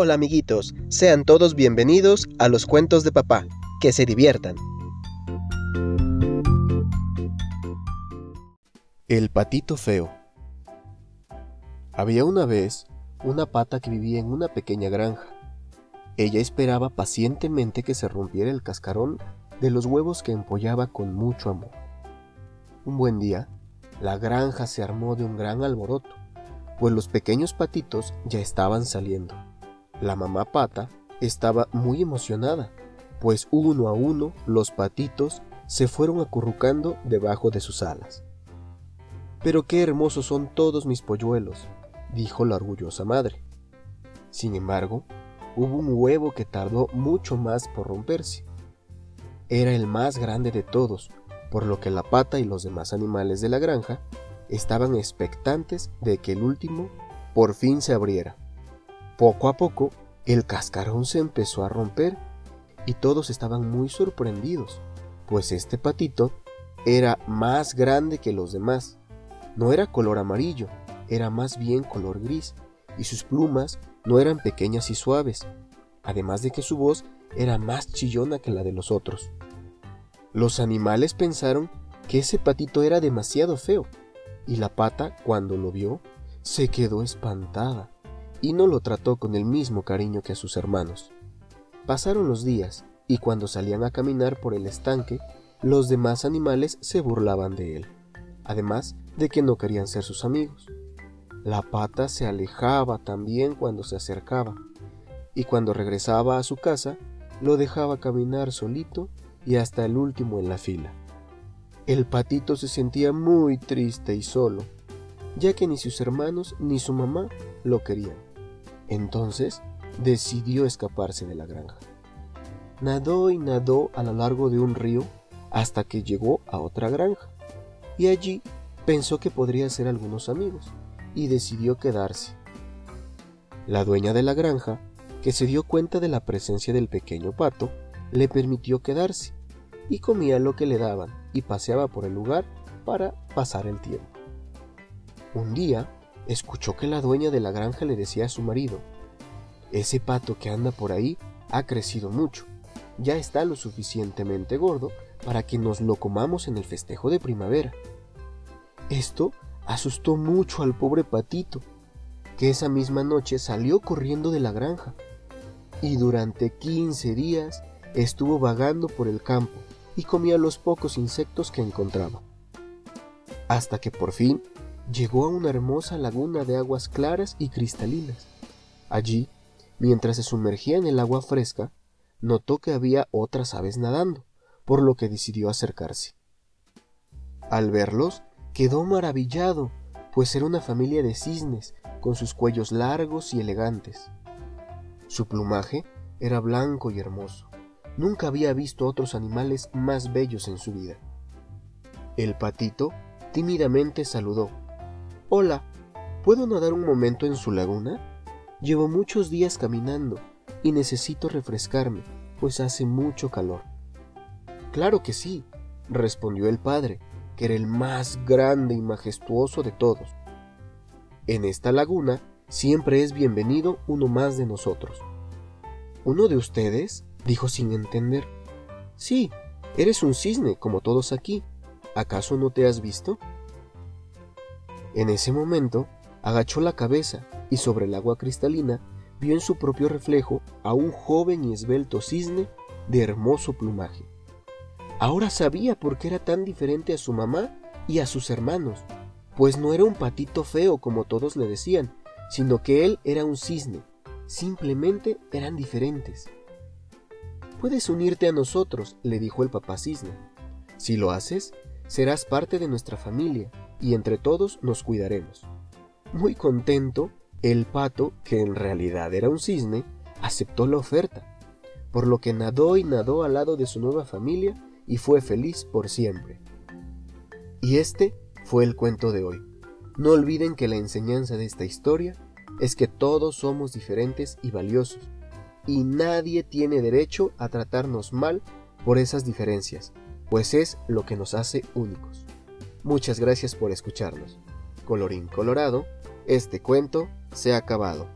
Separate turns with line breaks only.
Hola amiguitos, sean todos bienvenidos a los cuentos de papá. Que se diviertan. El patito feo. Había una vez una pata que vivía en una pequeña granja. Ella esperaba pacientemente que se rompiera el cascarón de los huevos que empollaba con mucho amor. Un buen día, la granja se armó de un gran alboroto, pues los pequeños patitos ya estaban saliendo. La mamá pata estaba muy emocionada, pues uno a uno los patitos se fueron acurrucando debajo de sus alas. Pero qué hermosos son todos mis polluelos, dijo la orgullosa madre. Sin embargo, hubo un huevo que tardó mucho más por romperse. Era el más grande de todos, por lo que la pata y los demás animales de la granja estaban expectantes de que el último por fin se abriera. Poco a poco, el cascarón se empezó a romper y todos estaban muy sorprendidos, pues este patito era más grande que los demás. No era color amarillo, era más bien color gris, y sus plumas no eran pequeñas y suaves, además de que su voz era más chillona que la de los otros. Los animales pensaron que ese patito era demasiado feo, y la pata, cuando lo vio, se quedó espantada y no lo trató con el mismo cariño que a sus hermanos. Pasaron los días, y cuando salían a caminar por el estanque, los demás animales se burlaban de él, además de que no querían ser sus amigos. La pata se alejaba también cuando se acercaba, y cuando regresaba a su casa, lo dejaba caminar solito y hasta el último en la fila. El patito se sentía muy triste y solo, ya que ni sus hermanos ni su mamá lo querían. Entonces decidió escaparse de la granja. Nadó y nadó a lo largo de un río hasta que llegó a otra granja, y allí pensó que podría hacer algunos amigos, y decidió quedarse. La dueña de la granja, que se dio cuenta de la presencia del pequeño pato, le permitió quedarse, y comía lo que le daban, y paseaba por el lugar para pasar el tiempo. Un día, escuchó que la dueña de la granja le decía a su marido, ese pato que anda por ahí ha crecido mucho, ya está lo suficientemente gordo para que nos lo comamos en el festejo de primavera. Esto asustó mucho al pobre patito, que esa misma noche salió corriendo de la granja y durante 15 días estuvo vagando por el campo y comía los pocos insectos que encontraba. Hasta que por fin llegó a una hermosa laguna de aguas claras y cristalinas. Allí, mientras se sumergía en el agua fresca, notó que había otras aves nadando, por lo que decidió acercarse. Al verlos, quedó maravillado, pues era una familia de cisnes, con sus cuellos largos y elegantes. Su plumaje era blanco y hermoso. Nunca había visto otros animales más bellos en su vida. El patito tímidamente saludó, Hola, ¿puedo nadar un momento en su laguna? Llevo muchos días caminando y necesito refrescarme, pues hace mucho calor. Claro que sí, respondió el padre, que era el más grande y majestuoso de todos. En esta laguna siempre es bienvenido uno más de nosotros. ¿Uno de ustedes? dijo sin entender. Sí, eres un cisne, como todos aquí. ¿Acaso no te has visto? En ese momento, agachó la cabeza y sobre el agua cristalina vio en su propio reflejo a un joven y esbelto cisne de hermoso plumaje. Ahora sabía por qué era tan diferente a su mamá y a sus hermanos, pues no era un patito feo como todos le decían, sino que él era un cisne, simplemente eran diferentes. Puedes unirte a nosotros, le dijo el papá cisne. Si lo haces, serás parte de nuestra familia y entre todos nos cuidaremos. Muy contento, el pato, que en realidad era un cisne, aceptó la oferta, por lo que nadó y nadó al lado de su nueva familia y fue feliz por siempre. Y este fue el cuento de hoy. No olviden que la enseñanza de esta historia es que todos somos diferentes y valiosos, y nadie tiene derecho a tratarnos mal por esas diferencias, pues es lo que nos hace únicos. Muchas gracias por escucharnos. Colorín colorado, este cuento se ha acabado.